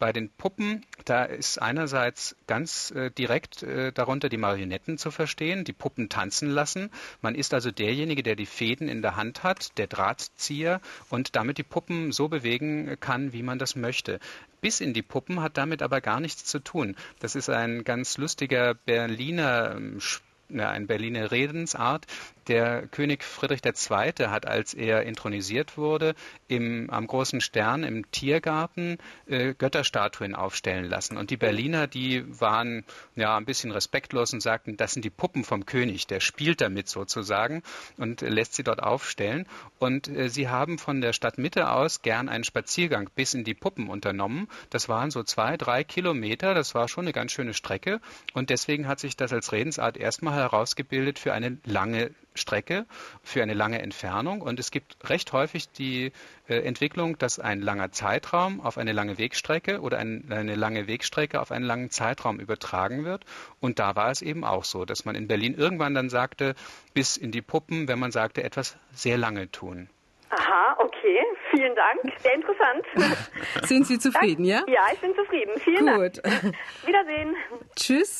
bei den Puppen, da ist einerseits ganz äh, direkt äh, darunter die Marionetten zu verstehen, die Puppen tanzen lassen. Man ist also derjenige, der die Fäden in der Hand hat, der Drahtzieher und damit die Puppen so bewegen kann, wie man das möchte. Bis in die Puppen hat damit aber gar nichts zu tun. Das ist ein ganz lustiger Berliner ähm, ein Berliner Redensart, der König Friedrich II. hat, als er intronisiert wurde, im, am großen Stern im Tiergarten äh, Götterstatuen aufstellen lassen. Und die Berliner, die waren ja ein bisschen respektlos und sagten, das sind die Puppen vom König, der spielt damit sozusagen und lässt sie dort aufstellen. Und äh, sie haben von der Stadtmitte aus gern einen Spaziergang bis in die Puppen unternommen. Das waren so zwei, drei Kilometer, das war schon eine ganz schöne Strecke. Und deswegen hat sich das als Redensart erstmal herausgebildet für eine lange Strecke für eine lange Entfernung. Und es gibt recht häufig die äh, Entwicklung, dass ein langer Zeitraum auf eine lange Wegstrecke oder ein, eine lange Wegstrecke auf einen langen Zeitraum übertragen wird. Und da war es eben auch so, dass man in Berlin irgendwann dann sagte, bis in die Puppen, wenn man sagte, etwas sehr lange tun. Aha, okay. Vielen Dank. Sehr interessant. Sind Sie zufrieden, ja? Ja, ich bin zufrieden. Vielen Gut. Dank. Wiedersehen. Tschüss.